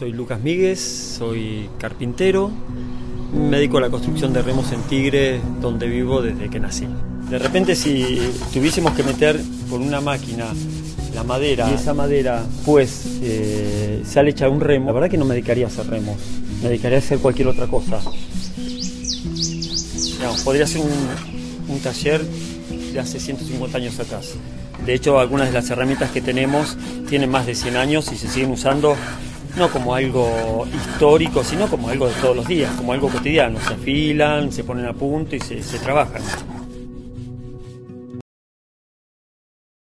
Soy Lucas Míguez, soy carpintero, me dedico a la construcción de remos en Tigre, donde vivo desde que nací. De repente si tuviésemos que meter por una máquina la madera y esa madera pues eh, sale hecha un remo, la verdad que no me dedicaría a hacer remos, me dedicaría a hacer cualquier otra cosa. Digamos, podría ser un, un taller de hace 150 años atrás. De hecho, algunas de las herramientas que tenemos tienen más de 100 años y se siguen usando no como algo histórico, sino como algo de todos los días, como algo cotidiano. Se afilan, se ponen a punto y se, se trabajan.